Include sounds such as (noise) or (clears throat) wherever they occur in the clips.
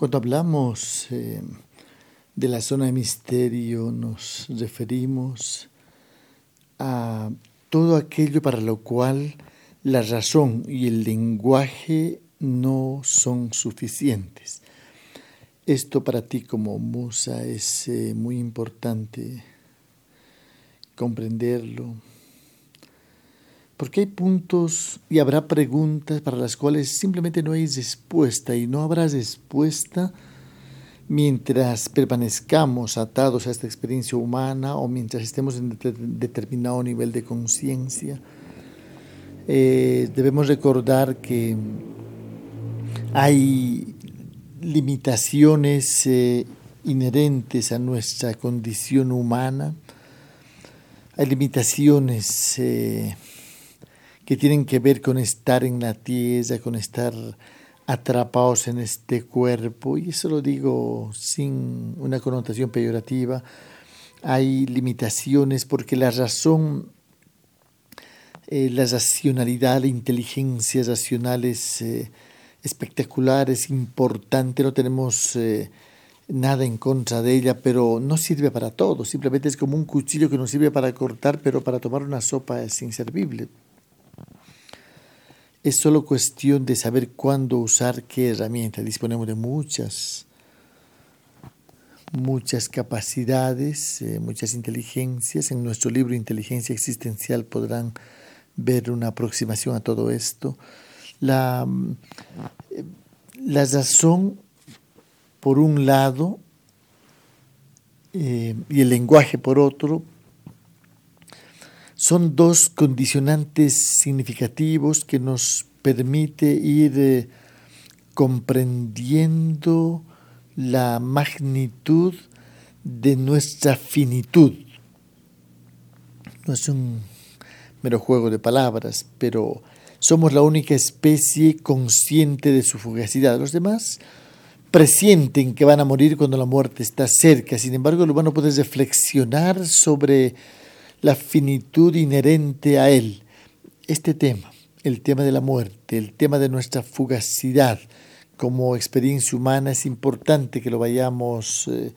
Cuando hablamos eh, de la zona de misterio nos referimos a todo aquello para lo cual la razón y el lenguaje no son suficientes. Esto para ti como musa es eh, muy importante comprenderlo, porque hay puntos y habrá preguntas para las cuales simplemente no hay respuesta y no habrá respuesta mientras permanezcamos atados a esta experiencia humana o mientras estemos en determinado nivel de conciencia. Eh, debemos recordar que hay limitaciones eh, inherentes a nuestra condición humana, hay limitaciones eh, que tienen que ver con estar en la tierra, con estar atrapados en este cuerpo, y eso lo digo sin una connotación peyorativa, hay limitaciones porque la razón, eh, la racionalidad, la inteligencia racional es eh, espectacular, es importante, no tenemos eh, nada en contra de ella, pero no sirve para todo, simplemente es como un cuchillo que nos sirve para cortar, pero para tomar una sopa es inservible. Es solo cuestión de saber cuándo usar qué herramienta. Disponemos de muchas, muchas capacidades, eh, muchas inteligencias. En nuestro libro Inteligencia Existencial podrán ver una aproximación a todo esto. La, eh, la razón, por un lado, eh, y el lenguaje por otro, son dos condicionantes significativos que nos permite ir eh, comprendiendo la magnitud de nuestra finitud. No es un mero juego de palabras, pero somos la única especie consciente de su fugacidad. Los demás presienten que van a morir cuando la muerte está cerca. Sin embargo, el humano puede reflexionar sobre la finitud inherente a él. Este tema, el tema de la muerte, el tema de nuestra fugacidad como experiencia humana, es importante que lo vayamos eh,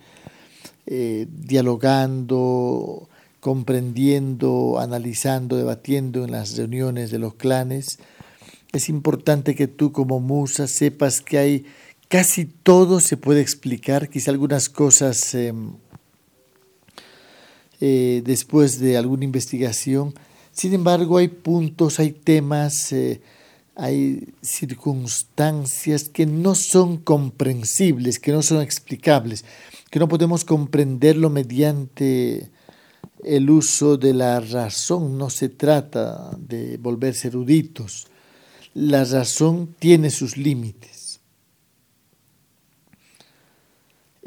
eh, dialogando, comprendiendo, analizando, debatiendo en las reuniones de los clanes. Es importante que tú como musa sepas que hay casi todo se puede explicar, quizá algunas cosas em, eh, después de alguna investigación. Sin embargo, hay puntos, hay temas, eh, hay circunstancias que no son comprensibles, que no son explicables, que no podemos comprenderlo mediante el uso de la razón. No se trata de volverse eruditos. La razón tiene sus límites.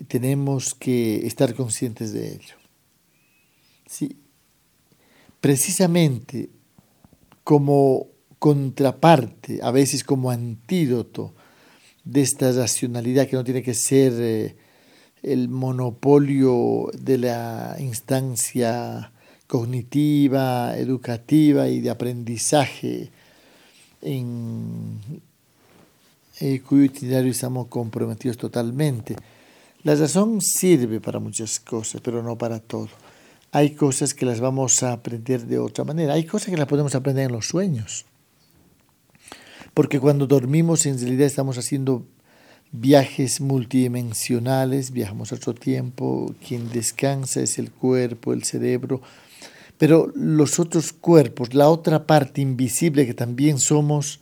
Tenemos que estar conscientes de ello. Sí, precisamente como contraparte, a veces como antídoto de esta racionalidad que no tiene que ser eh, el monopolio de la instancia cognitiva, educativa y de aprendizaje en eh, cuyo itinerario estamos comprometidos totalmente. La razón sirve para muchas cosas, pero no para todo hay cosas que las vamos a aprender de otra manera. Hay cosas que las podemos aprender en los sueños. Porque cuando dormimos en realidad estamos haciendo viajes multidimensionales, viajamos otro tiempo, quien descansa es el cuerpo, el cerebro, pero los otros cuerpos, la otra parte invisible que también somos,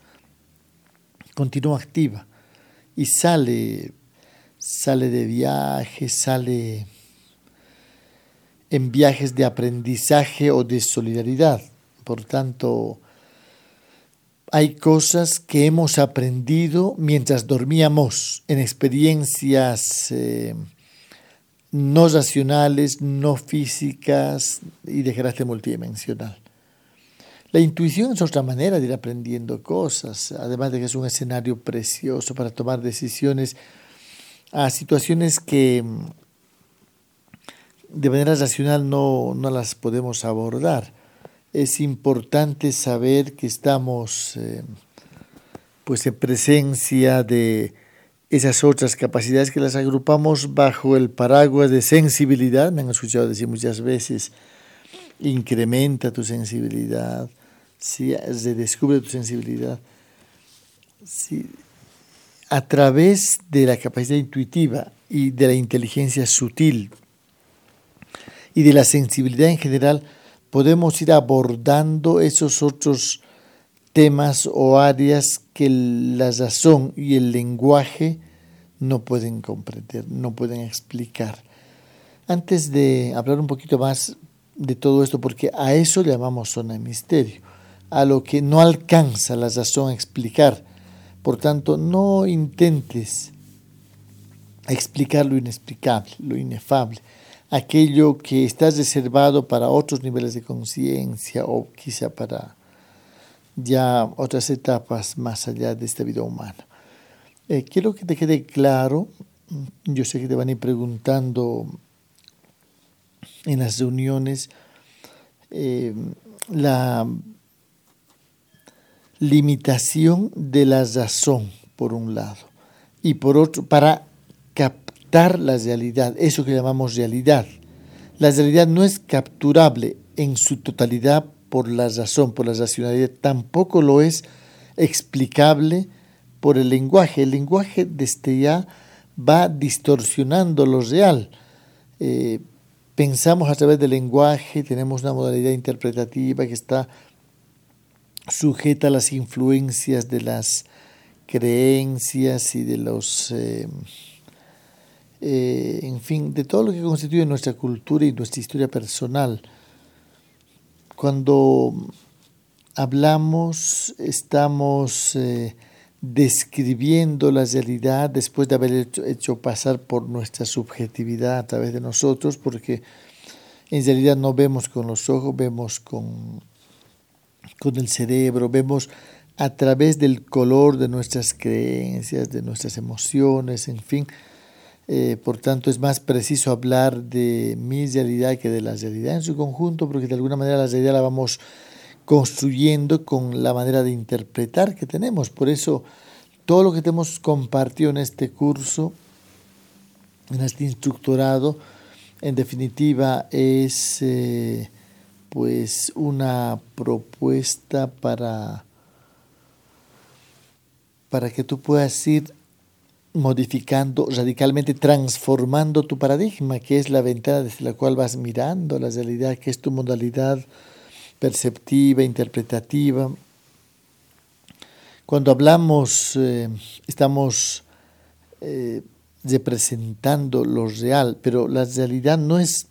continúa activa y sale, sale de viaje, sale en viajes de aprendizaje o de solidaridad. Por tanto, hay cosas que hemos aprendido mientras dormíamos en experiencias eh, no racionales, no físicas y de carácter multidimensional. La intuición es otra manera de ir aprendiendo cosas, además de que es un escenario precioso para tomar decisiones a situaciones que de manera racional no, las podemos abordar. Es importante saber que estamos eh, pues en presencia de esas otras capacidades que las agrupamos bajo el paraguas de sensibilidad, me han escuchado decir muchas veces, incrementa tu sensibilidad, ¿sí? redescubre tu sensibilidad. ¿sí? A través de la capacidad intuitiva y de la inteligencia sutil y de la sensibilidad en general, podemos ir abordando esos otros temas o áreas que la razón y el lenguaje no pueden comprender, no pueden explicar. Antes de hablar un poquito más de todo esto, porque a eso llamamos zona de misterio, a lo que no alcanza la razón a explicar. Por tanto, no intentes explicar lo inexplicable, lo inefable, aquello que está reservado para otros niveles de conciencia o quizá para ya otras etapas más allá de esta vida humana. Eh, quiero que te quede claro, yo sé que te van a ir preguntando en las reuniones eh, la limitación de la razón, por un lado, y por otro, para captar la realidad, eso que llamamos realidad. La realidad no es capturable en su totalidad por la razón, por la racionalidad, tampoco lo es explicable por el lenguaje. El lenguaje desde ya va distorsionando lo real. Eh, pensamos a través del lenguaje, tenemos una modalidad interpretativa que está sujeta a las influencias de las creencias y de los, eh, eh, en fin, de todo lo que constituye nuestra cultura y nuestra historia personal. Cuando hablamos, estamos eh, describiendo la realidad después de haber hecho, pasar por nuestra subjetividad a través de nosotros, porque en realidad no vemos con los ojos, vemos con, con el cerebro, vemos a través del color de nuestras creencias, de nuestras emociones, en fin. Eh, por tanto, es más preciso hablar de mi realidad que de la realidad en su conjunto, porque de alguna manera la realidad la vamos construyendo con la manera de interpretar que tenemos. Por eso, todo lo que te hemos compartido en este curso, en este instructorado, en definitiva es eh, pues una propuesta para, para que tú puedas ir modificando radicalmente, transformando tu paradigma, que es la ventana desde la cual vas mirando la realidad, que es tu modalidad perceptiva, interpretativa. Cuando hablamos, eh, estamos eh, representando lo real, pero la realidad no es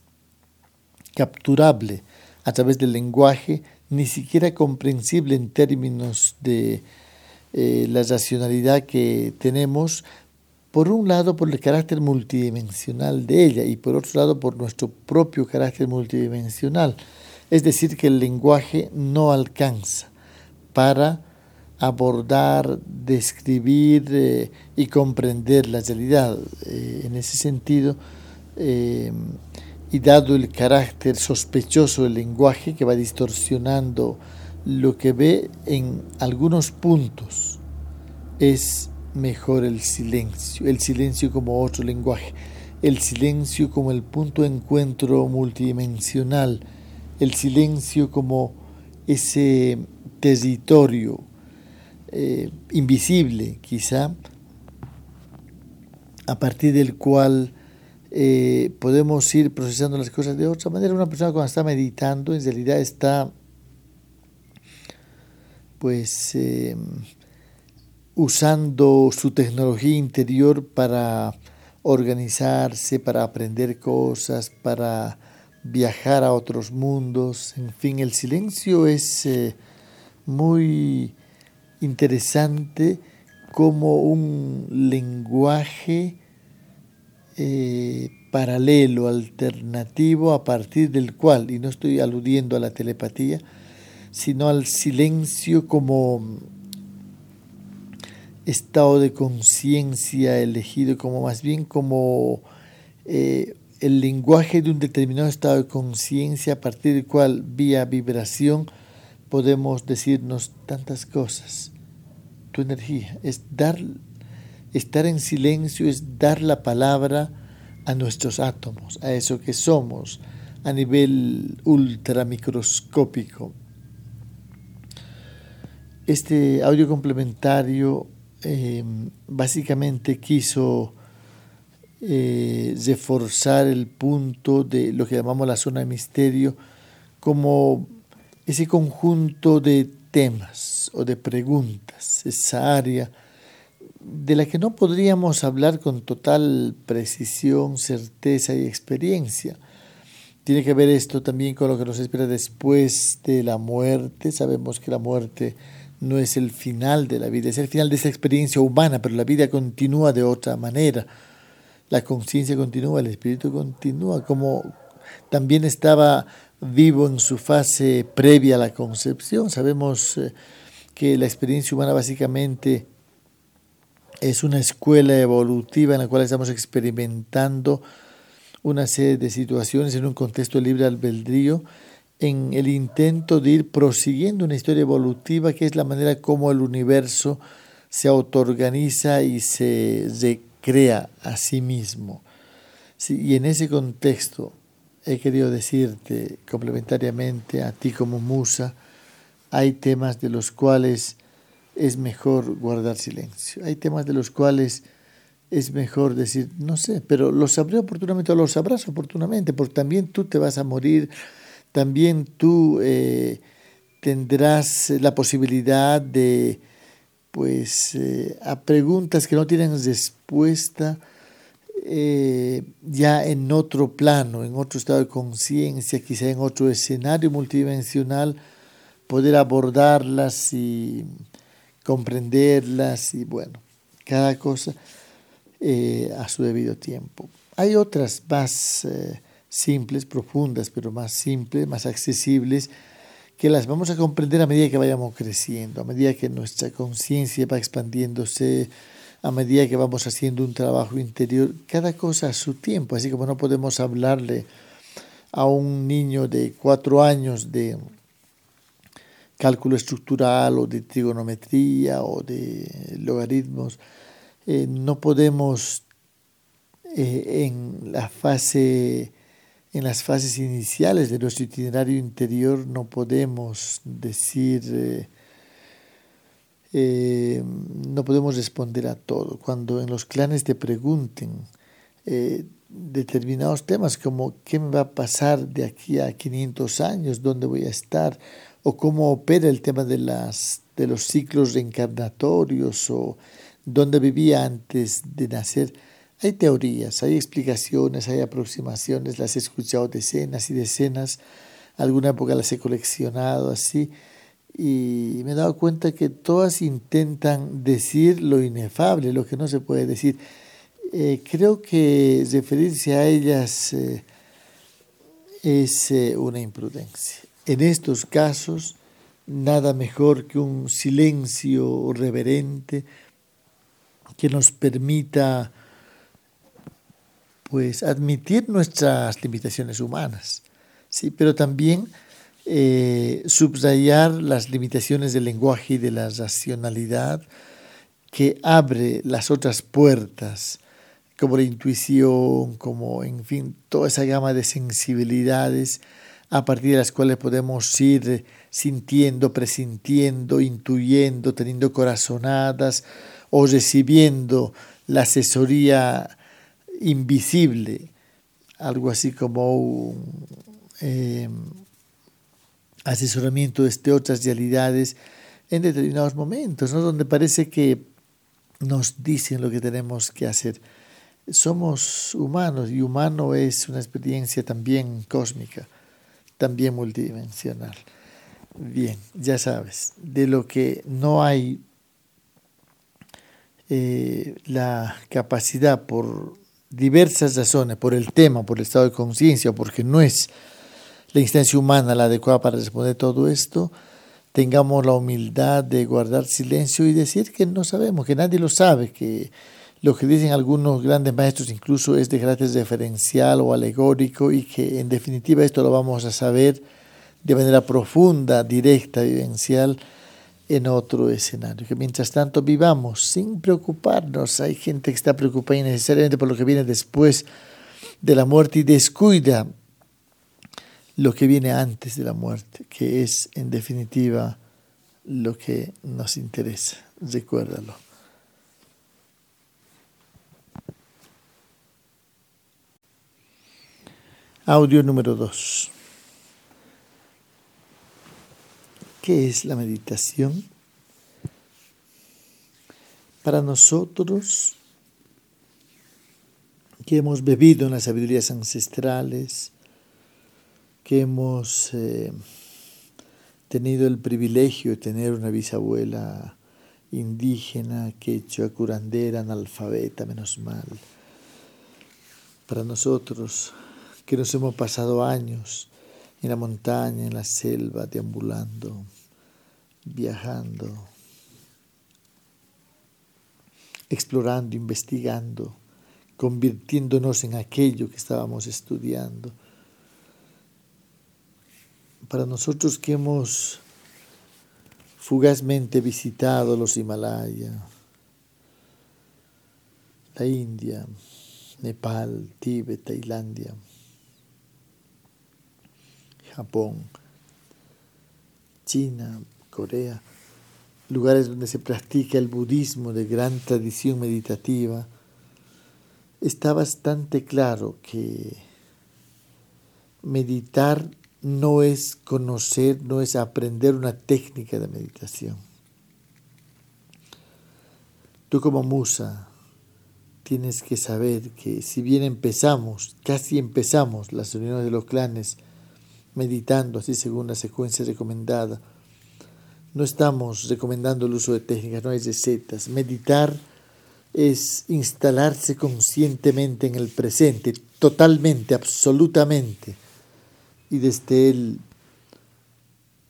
capturable a través del lenguaje, ni siquiera comprensible en términos de eh, la racionalidad que tenemos, por un lado por el carácter multidimensional de ella y por otro lado por nuestro propio carácter multidimensional. Es decir, que el lenguaje no alcanza para abordar, describir eh, y comprender la realidad. Eh, en ese sentido, eh, y dado el carácter sospechoso del lenguaje que va distorsionando lo que ve en algunos puntos, es mejor el silencio, el silencio como otro lenguaje, el silencio como el punto de encuentro multidimensional el silencio como ese territorio eh, invisible quizá, a partir del cual eh, podemos ir procesando las cosas de otra manera. Una persona cuando está meditando en realidad está pues eh, usando su tecnología interior para organizarse, para aprender cosas, para viajar a otros mundos, en fin, el silencio es eh, muy interesante como un lenguaje eh, paralelo, alternativo, a partir del cual, y no estoy aludiendo a la telepatía, sino al silencio como estado de conciencia elegido, como más bien como eh, el lenguaje de un determinado estado de conciencia a partir del cual vía vibración podemos decirnos tantas cosas. Tu energía es dar, Estar en silencio es dar la palabra a nuestros átomos, a eso que somos a nivel ultramicroscópico. Este audio complementario em, básicamente quiso eh, reforzar el punto de lo que llamamos la zona de misterio como ese conjunto de temas o de preguntas, esa área de la que no podríamos hablar con total precisión, certeza y experiencia. Tiene que ver esto también con lo que nos espera después de la muerte. Sabemos que la muerte no es el final de la vida, es el final de esa experiencia humana, pero la vida continúa de otra manera. La conciencia continúa, el espíritu continúa, como también estaba vivo en su fase previa a la concepción. Sabemos eh, que la experiencia humana básicamente es una escuela evolutiva en la cual estamos experimentando una serie de situaciones en un contexto libre albedrío en el intento de ir prosiguiendo una historia evolutiva que es la manera como el universo se autoorganiza y se recrea a sí mismo. y en ese contexto he querido decirte complementariamente a ti como musa, hay temas de los cuales es mejor guardar silencio. Hay temas de los cuales es mejor decir, no sé, pero lo sabré oportunamente o lo sabrás oportunamente, porque también tú te vas a morir, también tú eh, tendrás la posibilidad de, pues, eh, a preguntas que no tienen respuesta, eh, ya en otro plano, en otro estado de conciencia, quizá en otro escenario multidimensional, poder abordarlas y comprenderlas y bueno, cada cosa a su debido tiempo. Hay otras más simples, profundas, pero más simples, más accesibles, que las vamos a comprender a medida que vayamos creciendo, a medida que nuestra conciencia va expandiéndose, a medida que vamos haciendo un trabajo interior, cada cosa a su tiempo, así como no podemos hablarle a un niño de cuatro años de cálculo estructural o de trigonometría o de logaritmos, eh, no podemos eh, en la fase en las fases iniciales de nuestro itinerario interior no podemos decir eh, eh, no podemos responder a todo. Cuando en los clanes te pregunten eh, determinados temas como qué me va a pasar de aquí a 500 años, dónde voy a estar, o cómo opera el tema de, las, de los ciclos reencarnatorios, o dónde vivía antes de nacer, hay teorías, hay explicaciones, hay aproximaciones, las he escuchado decenas y decenas, alguna época las he coleccionado así, y me he dado cuenta que todas intentan decir lo inefable, lo que no se puede decir. Eh, creo que referirse a ellas eh, es eh, una imprudencia. En estos casos, nada mejor que un silencio reverente que nos permita pues admitir nuestras limitaciones humanas, sí, pero también eh, subrayar las limitaciones del lenguaje y de la racionalidad que abre las otras puertas, como la intuición, como, en fin, toda esa gama de sensibilidades a partir de las cuales podemos ir sintiendo, presintiendo, intuyendo, teniendo corazonadas o recibiendo la asesoría invisible, algo así como un, eh, asesoramiento de este, otras realidades en determinados momentos, ¿no? donde parece que nos dicen lo que tenemos que hacer. Somos humanos y humano es una experiencia también cósmica, también multidimensional. Bien, ya sabes, de lo que no hay eh, la capacidad por diversas razones, por el tema, por el estado de conciencia, porque no es la instancia humana la adecuada para responder todo esto, tengamos la humildad de guardar silencio y decir que no sabemos, que nadie lo sabe, que lo que dicen algunos grandes maestros incluso es de carácter referencial o alegórico y que en definitiva esto lo vamos a saber de manera profunda, directa, vivencial, en otro escenario. Que mientras tanto vivamos sin preocuparnos. Hay gente que está preocupada innecesariamente por lo que viene después de la muerte y descuida lo que viene antes de la muerte, que es en definitiva lo que nos interesa. Recuérdalo. Audio número 2. ¿Qué es la meditación? Para nosotros que hemos bebido en las sabidurías ancestrales, que hemos eh, tenido el privilegio de tener una bisabuela indígena, quechua, curandera, analfabeta, menos mal. Para nosotros que nos hemos pasado años en la montaña, en la selva, deambulando, viajando, explorando, investigando, convirtiéndonos en aquello que estábamos estudiando. Para nosotros que hemos fugazmente visitado los Himalayas, la India, Nepal, Tíbet, Tailandia, Japón, China, Corea, lugares donde se practica el budismo de gran tradición meditativa, está bastante claro que meditar no es conocer, no es aprender una técnica de meditación. Tú como musa tienes que saber que si bien empezamos, casi empezamos las reuniones de los clanes, meditando así según la secuencia recomendada. No estamos recomendando el uso de técnicas, no hay recetas. Meditar es instalarse conscientemente en el presente, totalmente, absolutamente. Y desde el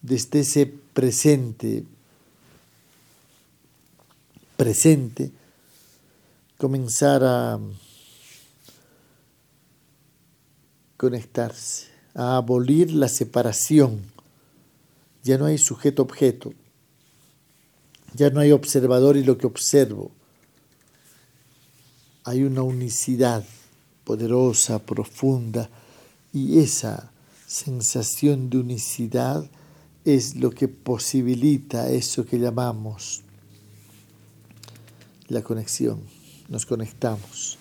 desde ese presente presente comenzar a conectarse a abolir la separación. Ya no hay sujeto-objeto. Ya no hay observador y lo que observo. Hay una unicidad poderosa, profunda, y esa sensación de unicidad es lo que posibilita eso que llamamos la conexión. Nos conectamos.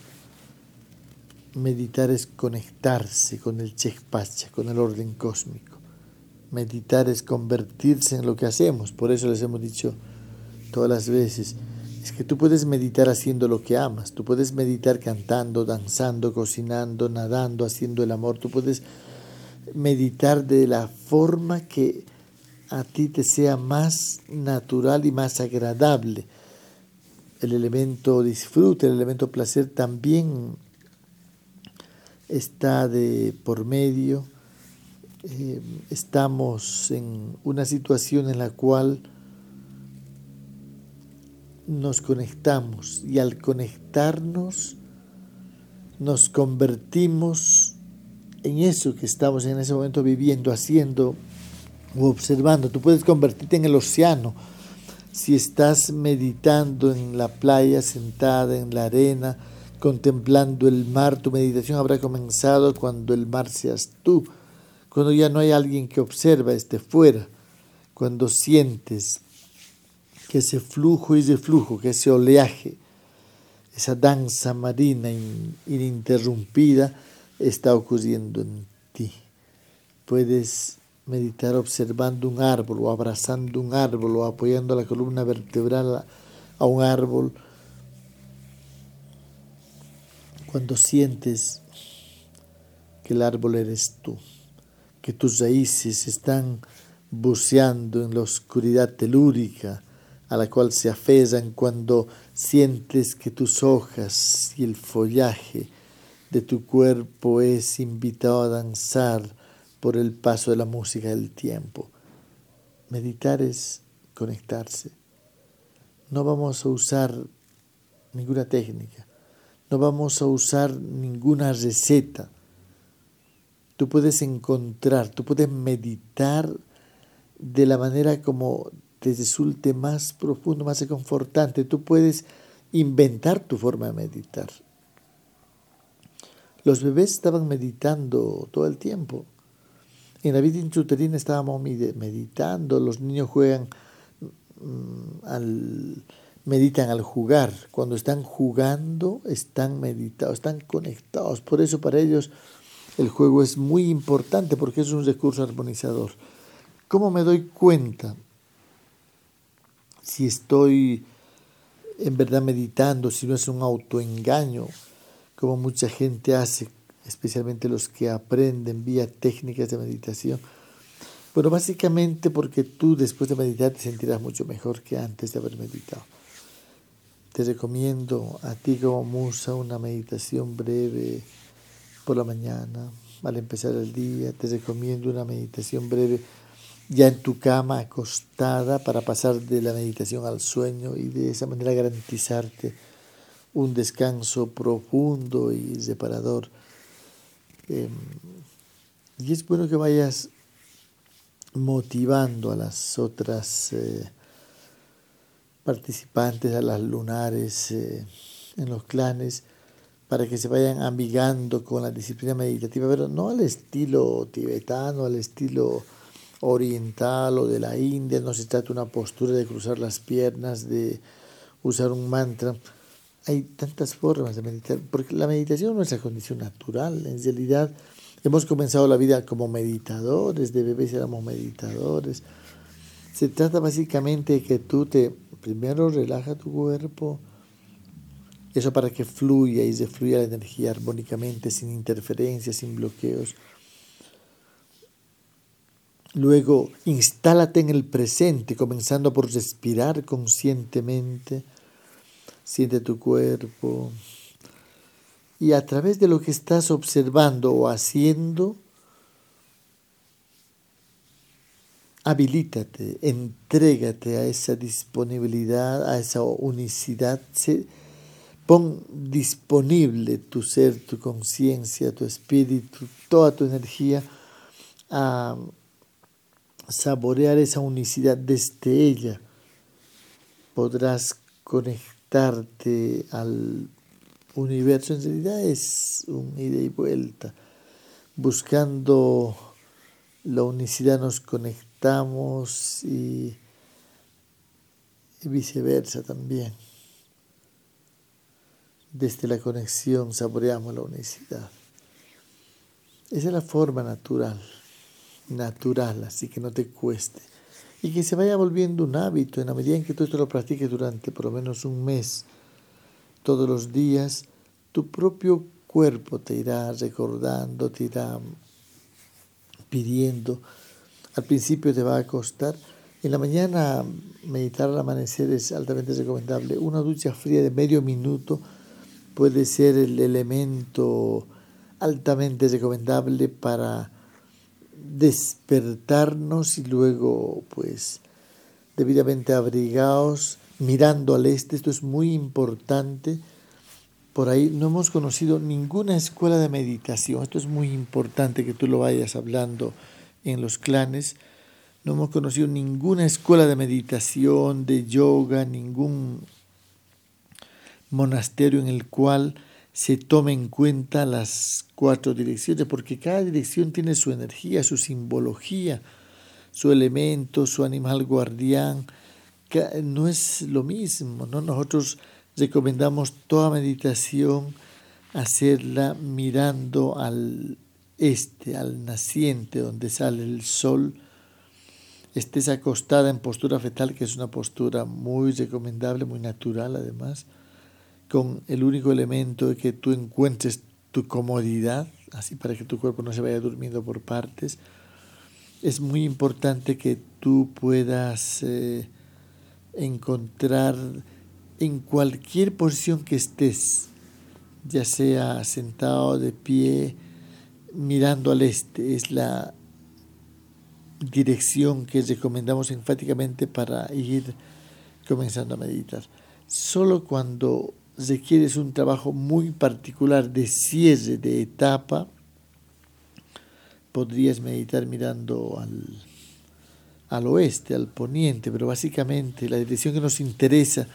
Meditar es conectarse con el Chekpacha, con el orden cósmico. Meditar es convertirse en lo que hacemos. Por eso les hemos dicho todas las veces, es que tú puedes meditar haciendo lo que amas. Tú puedes meditar cantando, danzando, cocinando, nadando, haciendo el amor. Tú puedes meditar de la forma que a ti te sea más natural y más agradable. El elemento disfrute, el elemento placer también está de por medio. Eh, estamos en una situación en la cual nos conectamos y al conectarnos nos convertimos en eso que estamos en ese momento viviendo, haciendo o observando. Tú puedes convertirte en el océano si estás meditando en la playa, sentada en la arena, contemplando el mar, tu meditación habrá comenzado cuando el mar seas tú, cuando ya no hay alguien que observa esté fuera, cuando sientes que ese flujo y reflujo, que ese oleaje, esa danza marina ininterrumpida está ocurriendo en ti. Puedes meditar observando un árbol o abrazando un árbol o apoyando la columna vertebral a un árbol cuando sientes que el árbol eres tú, que tus raíces están buceando en la oscuridad telúrica a la cual se aferran cuando sientes que tus hojas y el follaje de tu cuerpo es invitado a danzar por el paso de la música del tiempo. Meditar es conectarse. No vamos a usar ninguna técnica no vamos a usar ninguna receta. Tú puedes encontrar, tú puedes meditar de la manera como te resulte más profundo, más reconfortante. Tú puedes inventar tu forma de meditar. Los bebés estaban meditando todo el tiempo. En la vida intrauterina estábamos meditando, los niños juegan mm, al, meditan al jugar. Cuando están jugando, están meditados, están conectados. Por eso para ellos el juego es muy importante porque es un recurso armonizador. ¿Cómo me doy cuenta si estoy en verdad meditando, si no es un autoengaño, como mucha gente hace, especialmente los que aprenden vía técnicas de meditación? Bueno, básicamente porque tú después de meditar te sentirás mucho mejor que antes de haber meditado. Te recomiendo a ti como musa una meditación breve por la mañana, al empezar el día. Te recomiendo una meditación breve ya en tu cama acostada para pasar de la meditación al sueño y de esa manera garantizarte un descanso profundo y reparador. Em, y es bueno que vayas motivando a las otras eh, participantes, a las lunares eh, en los clanes, para que se vayan amigando con la disciplina meditativa, pero no al estilo tibetano, al estilo oriental o de la India, no se trata de una postura de cruzar las piernas, de usar un mantra. Hay tantas formas de meditar, porque la meditación no es nuestra condición natural, en realidad hemos comenzado la vida como meditadores, de bebés éramos meditadores. Se trata básicamente de que tú te primero relaja tu cuerpo, eso para que fluya y se fluya la energía armónicamente, sin interferencias, sin bloqueos. Luego, instálate en el presente, comenzando por respirar conscientemente. Siente tu cuerpo. Y a través de lo que estás observando o haciendo, habilítate, entrégate a esa disponibilidad, a esa unicidad. Pon disponible tu ser, tu conciencia, tu espíritu, toda tu energía a saborear esa unicidad desde ella, podrás conectarte al universo. En realidad es un ida y vuelta. Buscando la unicidad nos conectamos y, y viceversa también. Desde la conexión saboreamos la unicidad. Esa es la forma natural natural, así que no te cueste. Y que se vaya volviendo un hábito en la medida en que tú esto lo practiques durante por lo menos un mes, todos los días, tu propio cuerpo te irá recordando, te irá pidiendo. Al principio te va a costar. En la mañana meditar al amanecer es altamente recomendable. Una ducha fría de medio minuto puede ser el elemento altamente recomendable para despertarnos y luego pues debidamente abrigados, mirando al este, esto es muy importante. Por ahí no hemos conocido ninguna escuela de meditación, esto es muy importante que tú lo vayas hablando en los clanes. No hemos conocido ninguna escuela de meditación, de yoga, ningún monasterio en el cual se tome en cuenta las cuatro direcciones, porque cada dirección tiene su energía, su simbología, su elemento, su animal guardián. No es lo mismo, ¿no? Nosotros recomendamos toda meditación hacerla mirando al este, al naciente, donde sale el sol. Estés acostada en postura fetal, que es una postura muy recomendable, muy natural además con el único elemento de que tú encuentres tu comodidad, así para que tu cuerpo no se vaya durmiendo por partes. Es muy importante que tú puedas eh, encontrar en cualquier posición que estés, ya sea sentado de pie, mirando al este, es la dirección que recomendamos enfáticamente para ir comenzando a meditar. Solo cuando requieres un trabajo muy particular de cierre de etapa, podrías meditar mirando al, al oeste, al poniente, pero básicamente la dirección que nos interesa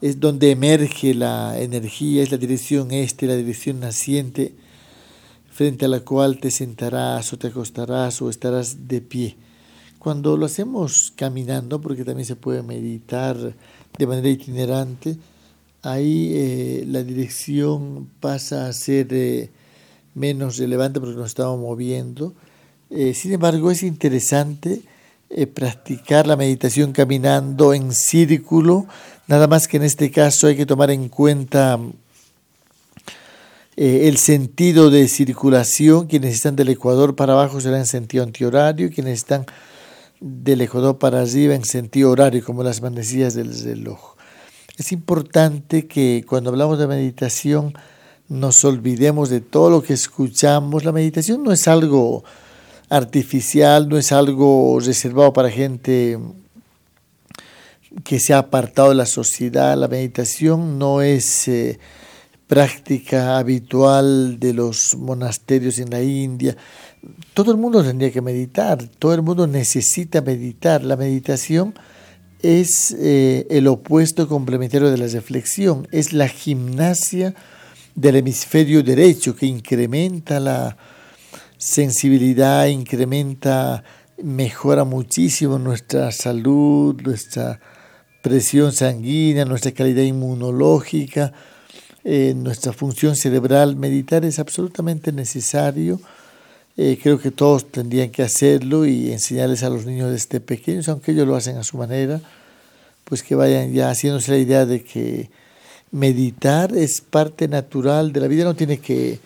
es donde emerge la energía, es la dirección este, la dirección naciente, frente a la cual te sentarás o te acostarás o estarás de pie. Cuando lo hacemos caminando, porque también se puede meditar de manera itinerante, ahí eh, la dirección pasa a ser eh, menos relevante porque nos estamos moviendo. Eh, sin embargo, es interesante eh, practicar la meditación caminando en círculo, nada más que en este caso hay que tomar en cuenta eh, el sentido de circulación, quienes están del ecuador para abajo serán en sentido antihorario, quienes están del ecuador para arriba en sentido horario, como las manecillas del reloj. Es importante que cuando hablamos de meditación nos olvidemos de todo lo que escuchamos. La meditación no es algo artificial, no es algo reservado para gente que se ha apartado de la sociedad. La meditación no es eh, práctica habitual de los monasterios en la India. Todo el mundo tendría que meditar, todo el mundo necesita meditar. La meditación es eh, el opuesto complementario de la reflexión, es la gimnasia del hemisferio derecho que incrementa la, sensibilidad, incrementa, mejora muchísimo nuestra salud, nuestra presión sanguínea, nuestra calidad inmunológica, eh, nuestra función cerebral. Meditar es absolutamente necesario. Eh, creo que todos tendrían que hacerlo y enseñarles a los niños desde pequeños, aunque ellos lo hacen a su manera, pues que vayan ya haciéndose la idea de que meditar es parte natural de la vida, no tiene que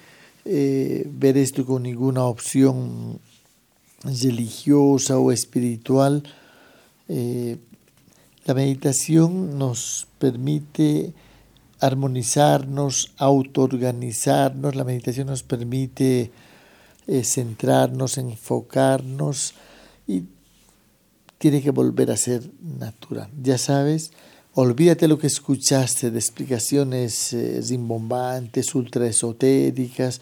eh, ver esto con ninguna opción religiosa o espiritual. Eh, la meditación nos permite armonizarnos, autoorganizarnos, la meditación nos permite eh, centrarnos, enfocarnos y tiene que volver a ser natural. Ya sabes, Olvídate lo que escuchaste de explicaciones eh, rimbombantes, ultra esotéricas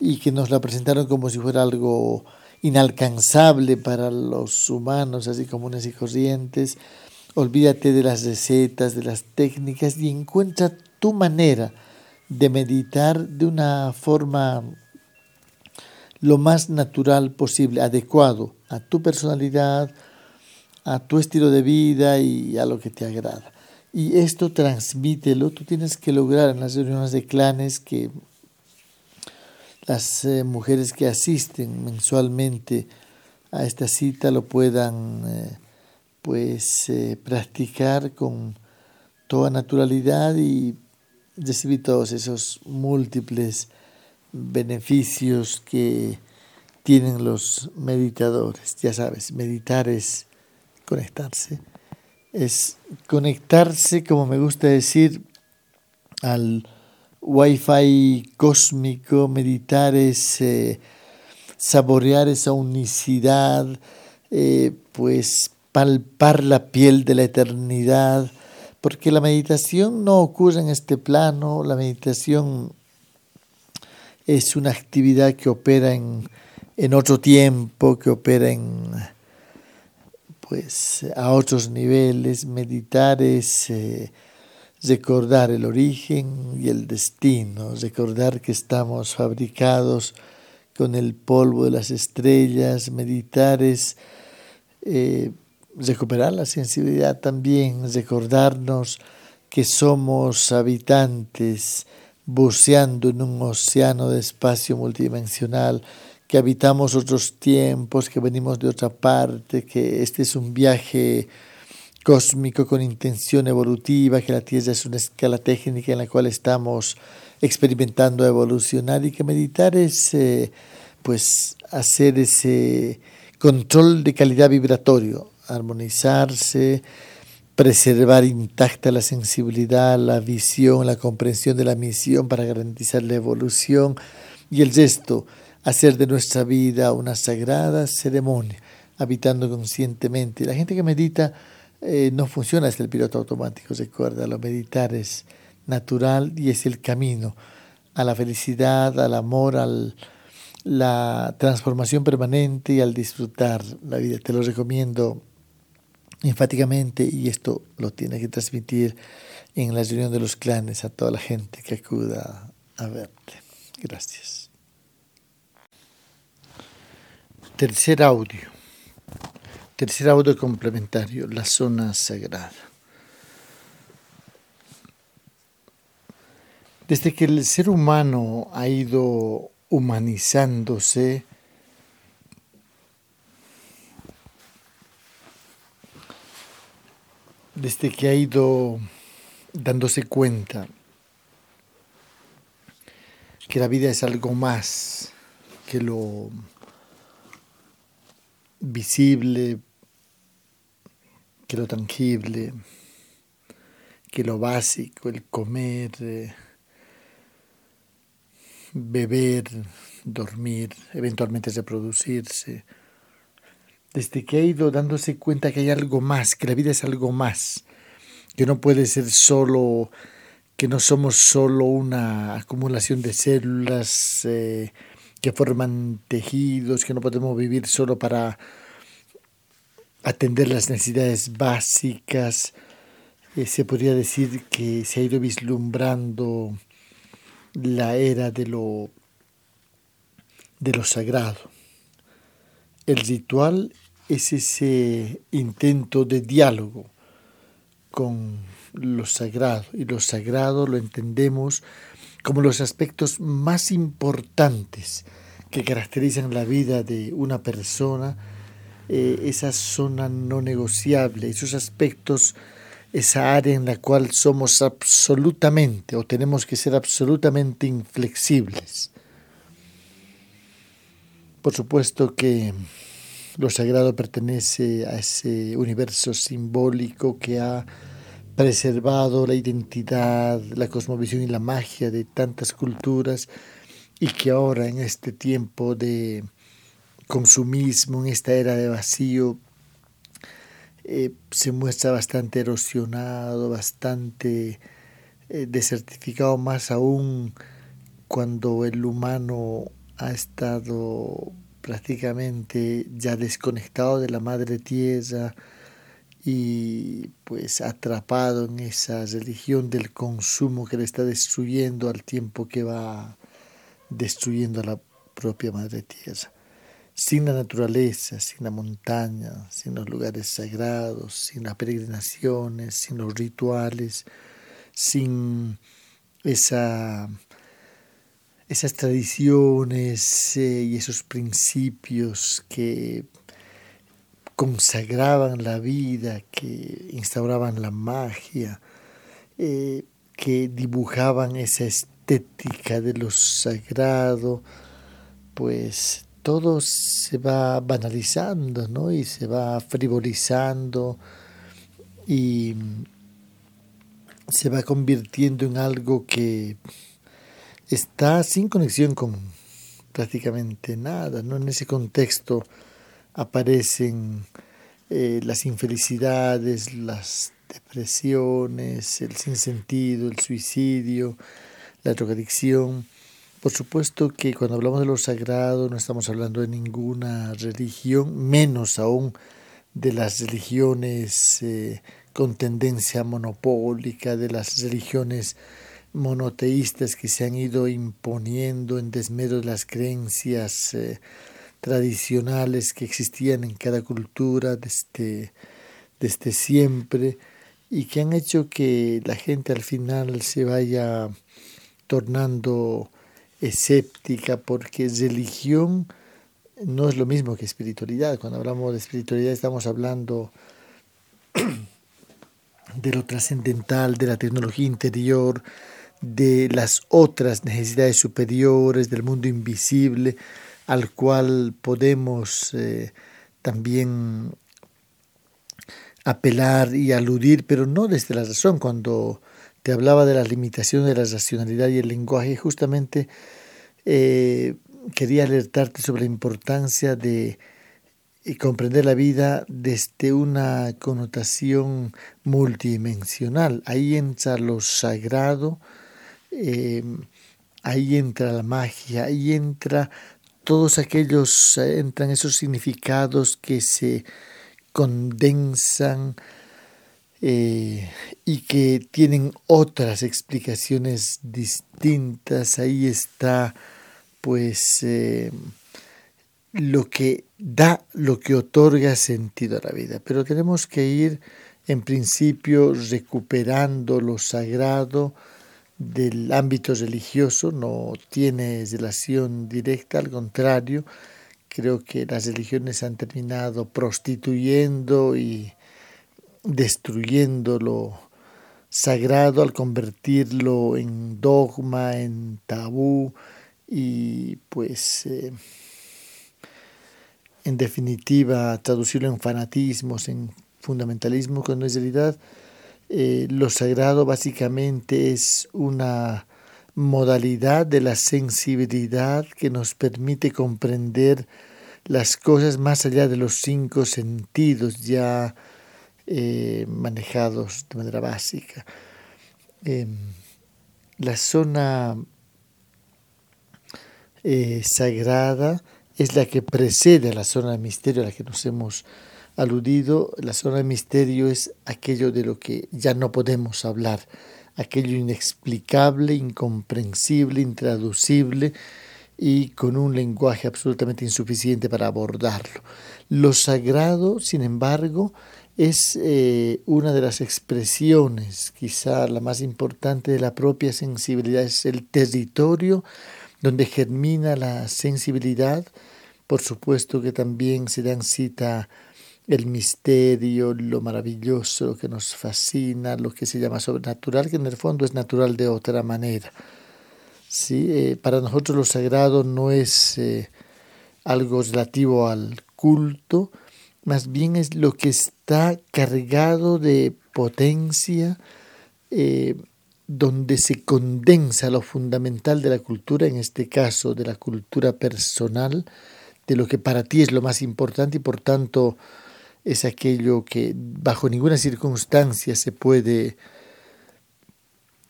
y que nos la presentaron como si fuera algo inalcanzable para los humanos, así comunes y corrientes. Olvídate de las recetas, de las técnicas y encuentra tu manera de meditar de una forma lo más natural posible, adecuado a tu personalidad, a tu estilo de vida y a lo que te agrada. Y esto transmítelo, tú tienes que lograr en las reuniones de clanes que las eh, mujeres que asisten mensualmente a esta cita lo puedan eh, pues eh, practicar con toda naturalidad y recibir todos esos múltiples beneficios que tienen los meditadores. Ya sabes, meditar es conectarse es conectarse, como me gusta decir, al wifi cósmico, meditar es eh, saborear esa unicidad, eh, pues palpar la piel de la eternidad, porque la meditación no ocurre en este plano, la meditación es una actividad que opera en, en otro tiempo, que opera en pues a otros niveles, meditar es eh, recordar el origen y el destino, recordar que estamos fabricados con el polvo de las estrellas, meditar es eh, recuperar la sensibilidad también, recordarnos que somos habitantes buceando en un océano de espacio multidimensional, que habitamos otros tiempos, que venimos de otra parte, que este es un viaje cósmico con intención evolutiva, que la Tierra es una escala técnica en la cual estamos experimentando evolucionar y que meditar es eh, pues hacer ese control de calidad vibratorio, armonizarse, preservar intacta la sensibilidad, la visión, la comprensión de la misión para garantizar la evolución y el gesto hacer de nuestra vida una sagrada ceremonia, habitando conscientemente. La gente que medita eh, no funciona desde el piloto automático, recuerda, lo meditar es natural y es el camino a la felicidad, al amor, a la transformación permanente y al disfrutar la vida. Te lo recomiendo enfáticamente y esto lo tiene que transmitir en la reunión de los clanes a toda la gente que acuda a verte. Gracias. Tercer audio. Tercer audio complementario, la zona sagrada. Desde que el ser humano ha ido humanizándose, desde que ha ido dándose cuenta que la vida es algo más que lo visible, que lo tangible, que lo básico, el comer, beber, dormir, eventualmente reproducirse. Desde que ha ido dándose cuenta que hay algo más, que la vida es algo más, que no puede ser solo, que no somos solo una acumulación de células eh, que forman tejidos, que no podemos vivir solo para atender las necesidades básicas. Eh, se podría decir que se ha ido vislumbrando la era de lo, de lo sagrado. El ritual es ese intento de diálogo con lo sagrado y lo sagrado lo entendemos como los aspectos más importantes que caracterizan la vida de una persona, eh, esa zona no negociable, esos aspectos esa área en la cual somos absolutamente o tenemos que ser absolutamente inflexibles. Por supuesto que lo sagrado pertenece a ese universo simbólico que ha preservado la identidad, la cosmovisión y la magia de tantas culturas y que ahora en este tiempo de consumismo, en esta era de vacío, eh, se muestra bastante erosionado, bastante eh, desertificado, más aún cuando el humano ha estado prácticamente ya desconectado de la madre tierra y pues atrapado en esa religión del consumo que le está destruyendo al tiempo que va destruyendo a la propia madre tierra. Sin la naturaleza, sin la montaña, sin los lugares sagrados, sin las peregrinaciones, sin los rituales, sin esa, esas tradiciones eh, y esos principios que consagraban la vida, que instauraban la magia, eh, que dibujaban esa estética de lo sagrado, pues todo se va banalizando, ¿no? Y se va frivolizando y se va convirtiendo en algo que está sin conexión con prácticamente nada, ¿no? En ese contexto aparecen eh, las infelicidades, las depresiones, el sinsentido, el suicidio, la drogadicción por supuesto que cuando hablamos de lo sagrado no estamos hablando de ninguna religión, menos aún de las religiones eh, con tendencia monopólica, de las religiones monoteístas que se han ido imponiendo en desmedro de las creencias eh, tradicionales que existían en cada cultura desde, desde siempre y que han hecho que la gente al final se vaya tornando escéptica porque religión no es lo mismo que espiritualidad. Cuando hablamos de espiritualidad estamos hablando (clears throat) de lo trascendental, de la tecnología interior, de las otras necesidades superiores, del mundo invisible, al cual podemos eh, también apelar y aludir, pero no desde la razón. Cuando te hablaba de las limitaciones de la racionalidad y el lenguaje, justamente eh, quería alertarte sobre la importancia de eh, comprender la vida desde una connotación multidimensional. Ahí entra lo sagrado, eh, ahí entra la magia, ahí entra todos aquellos, entran esos significados que se condensan eh, y que tienen otras explicaciones distintas. Ahí está, pues, eh, lo que da, lo que otorga sentido a la vida. Pero tenemos que ir, en principio, recuperando lo sagrado del ámbito religioso, no tiene relación directa, al contrario, creo que las religiones han terminado prostituyendo y destruyendo lo sagrado al convertirlo en dogma, en tabú y pues eh, en definitiva traducirlo en fanatismos, en fundamentalismo, cuando en realidad eh, lo sagrado básicamente es una modalidad de la sensibilidad que nos permite comprender las cosas más allá de los cinco sentidos ya eh, manejados de manera básica. Em, la zona eh, sagrada es la que precede a la zona de misterio a la que nos hemos aludido. La zona de misterio es aquello de lo que ya no podemos hablar, aquello inexplicable, incomprensible, intraducible y con un lenguaje absolutamente insuficiente para abordarlo. Lo sagrado, sin embargo, es eh, una de las expresiones, quizá la más importante de la propia sensibilidad, es el territorio donde germina la sensibilidad. Por supuesto que también se dan cita el misterio, lo maravilloso, lo que nos fascina, lo que se llama sobrenatural, que en el fondo es natural de otra manera. ¿Sí? Eh, para nosotros lo sagrado no es eh, algo relativo al culto, más bien es lo que está cargado de potencia, eh, donde se condensa lo fundamental de la cultura, en este caso de la cultura personal, de lo que para ti es lo más importante y por tanto es aquello que bajo ninguna circunstancia se puede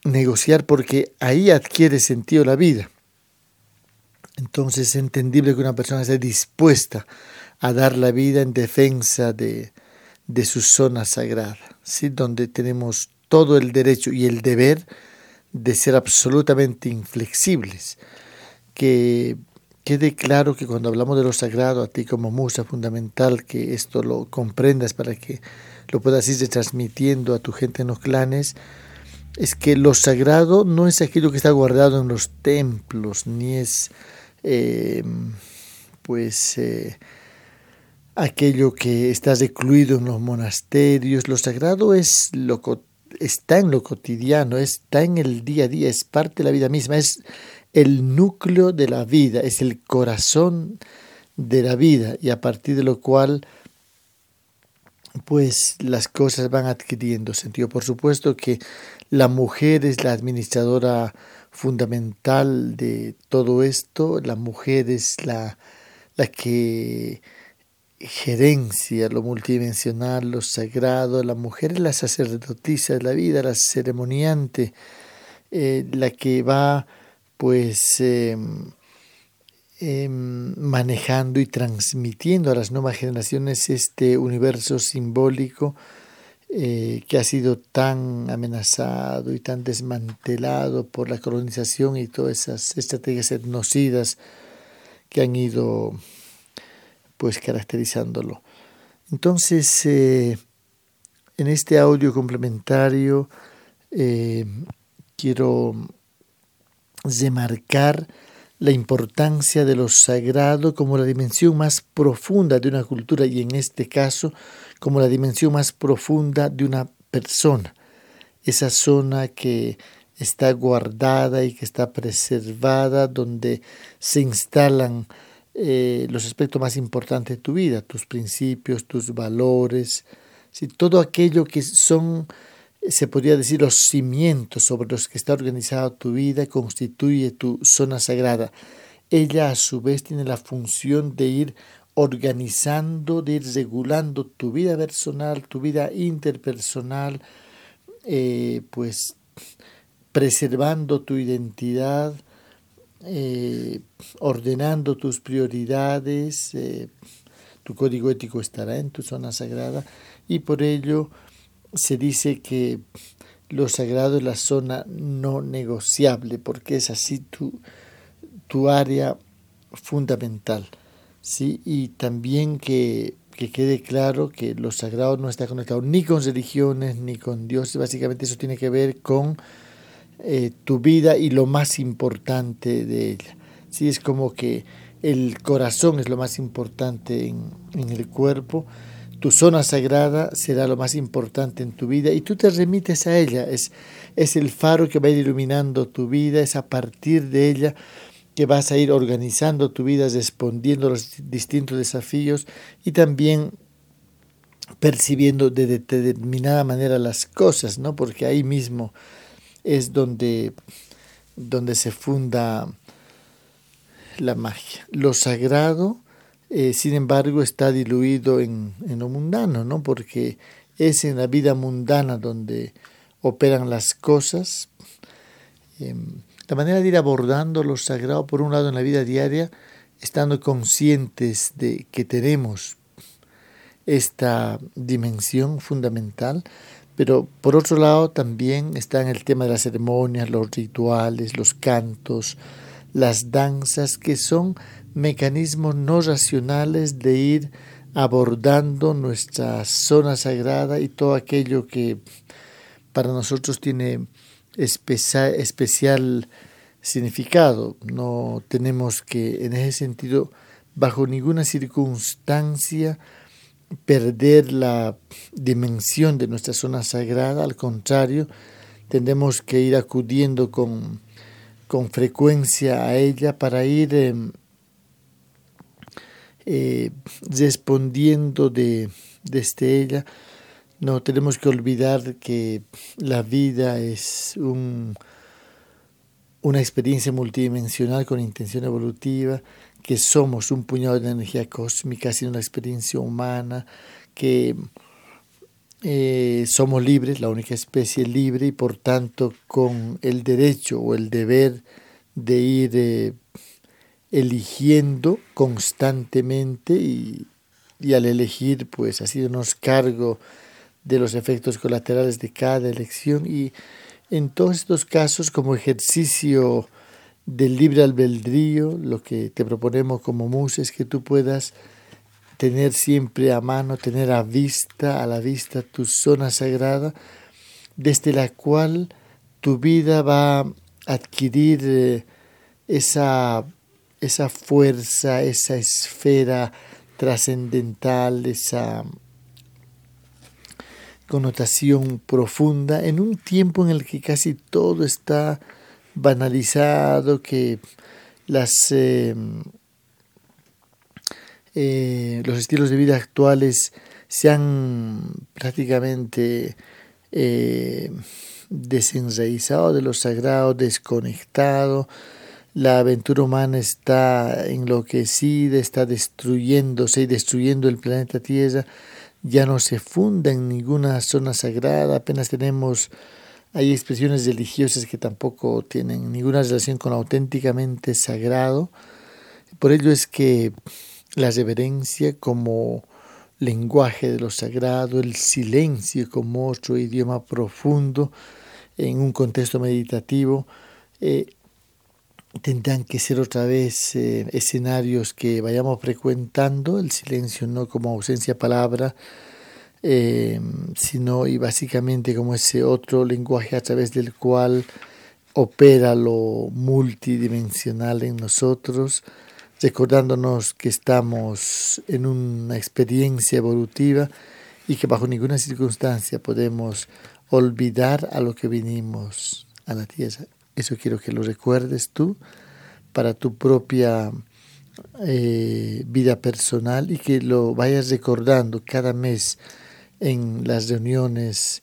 negociar porque ahí adquiere sentido la vida. Entonces es entendible que una persona esté dispuesta a dar la vida en defensa de, de su zona sagrada, ¿sí? donde tenemos todo el derecho y el deber de ser absolutamente inflexibles, que quede claro que cuando hablamos de lo sagrado, a ti como musa fundamental, que esto lo comprendas para que lo puedas ir transmitiendo a tu gente en los clanes, es que lo sagrado no es aquello que está guardado en los templos, ni es eh, pues eh, aquello que está recluido en los monasterios. Lo sagrado es lo está en lo cotidiano, está en el día a día, es parte de la vida misma, es el núcleo de la vida, es el corazón de la vida y a partir de lo cual pues las cosas van adquiriendo sentido. Por supuesto que la mujer es la administradora fundamental de todo esto, la mujer es la, la que gerencia lo multidimensional, lo sagrado, la mujer es la sacerdotisa de la vida, la ceremoniante, eh, la que va pues em, em, manejando y transmitiendo a las nuevas generaciones este universo simbólico eh, que ha sido tan amenazado y tan desmantelado por la colonización y todas esas estrategias etnocidas que han ido pues caracterizándolo. Entonces, eh, en este audio complementario eh, quiero remarcar la importancia de lo sagrado como la dimensión más profunda de una cultura y en este caso como la dimensión más profunda de una persona. Esa zona que está guardada y que está preservada, donde se instalan eh, los aspectos más importantes de tu vida, tus principios, tus valores, todo aquello que son se podría decir, los cimientos sobre los que está organizada tu vida constituye tu zona sagrada. Ella a su vez tiene la función de ir organizando, de ir regulando tu vida personal, tu vida interpersonal, eh, pues preservando tu identidad, eh, ordenando tus prioridades, eh, tu código ético estará en tu zona sagrada y por ello se dice que lo sagrado es la zona no negociable, porque es así tu, tu área fundamental. ¿sí? Y también que, que, quede claro que lo sagrado no está conectado ni con religiones ni con Dios, básicamente eso tiene que ver con eh, tu vida y lo más importante de ella. ¿sí? Es como que el corazón es lo más importante en, en el cuerpo tu zona sagrada será lo más importante en tu vida y tú te remites a ella. Es, es el faro que va a ir iluminando tu vida, es a partir de ella que vas a ir organizando tu vida, respondiendo a los distintos desafíos y también percibiendo de determinada manera las cosas, ¿no? Porque ahí mismo es donde, donde se funda la magia. Lo sagrado eh, sin embargo está diluido en, lo mundano, ¿no? porque es en la vida mundana donde operan las cosas. Em, la manera de ir abordando lo sagrado, por un lado, en la vida diaria, estando conscientes de que tenemos esta dimensión fundamental, pero por otro lado también está en el tema de las ceremonias, los rituales, los cantos, las danzas, que son mecanismos no racionales de ir abordando nuestra zona sagrada y todo aquello que para nosotros tiene especial significado. No tenemos que, en ese sentido, bajo ninguna circunstancia, perder la dimensión de nuestra zona sagrada, al contrario, tenemos que ir acudiendo con, con frecuencia a ella para ir em, eh, respondiendo de, desde ella. No tenemos que olvidar que la vida es un, una experiencia multidimensional con intención evolutiva, que somos un puñado de energía cósmica, sino una experiencia humana, que eh, somos libres, la única especie libre, y por tanto con el derecho o el deber de ir eh, eligiendo constantemente y, al elegir pues nos cargo de los efectos colaterales de cada elección. Y en todos estos casos como ejercicio del libre albedrío lo que te proponemos como mus es que tú puedas tener siempre a mano, tener a vista, a la vista tu zona sagrada desde la cual tu vida va a adquirir eh, esa esa fuerza, esa esfera trascendental, esa connotación profunda en un tiempo en el que casi todo está banalizado, que las, eh, eh, los estilos de vida actuales se han prácticamente eh, desenraizado de lo sagrado, desconectado, la aventura humana está enloquecida, está destruyéndose y destruyendo el planeta Tierra, ya no se funda en ninguna zona sagrada, apenas tenemos, hay expresiones religiosas que tampoco tienen ninguna relación con auténticamente sagrado. Por ello es que la reverencia como lenguaje de lo sagrado, el silencio como otro idioma profundo en un contexto meditativo, eh, tendrán que ser otra vez eh, escenarios que vayamos frecuentando, el silencio no como ausencia de palabra, eh, sino y básicamente como ese otro lenguaje a través del cual opera lo multidimensional en nosotros, recordándonos que estamos en una experiencia evolutiva y que bajo ninguna circunstancia podemos olvidar a lo que vinimos a la tierra. Eso quiero que lo recuerdes tú para tu propia eh, vida personal y que lo vayas recordando cada mes en las reuniones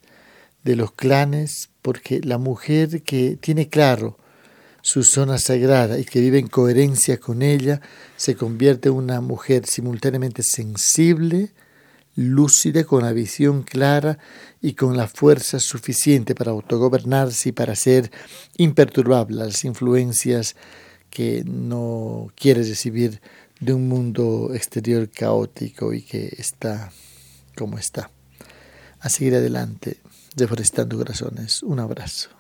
de los clanes, porque la mujer que tiene claro su zona sagrada y que vive en coherencia con ella, se convierte en una mujer simultáneamente sensible, lúcida, con la visión clara y con la fuerza suficiente para autogobernarse y para ser imperturbable a las influencias que no quiere recibir de un mundo exterior caótico y que está como está. A seguir adelante, deforestando corazones. Un abrazo.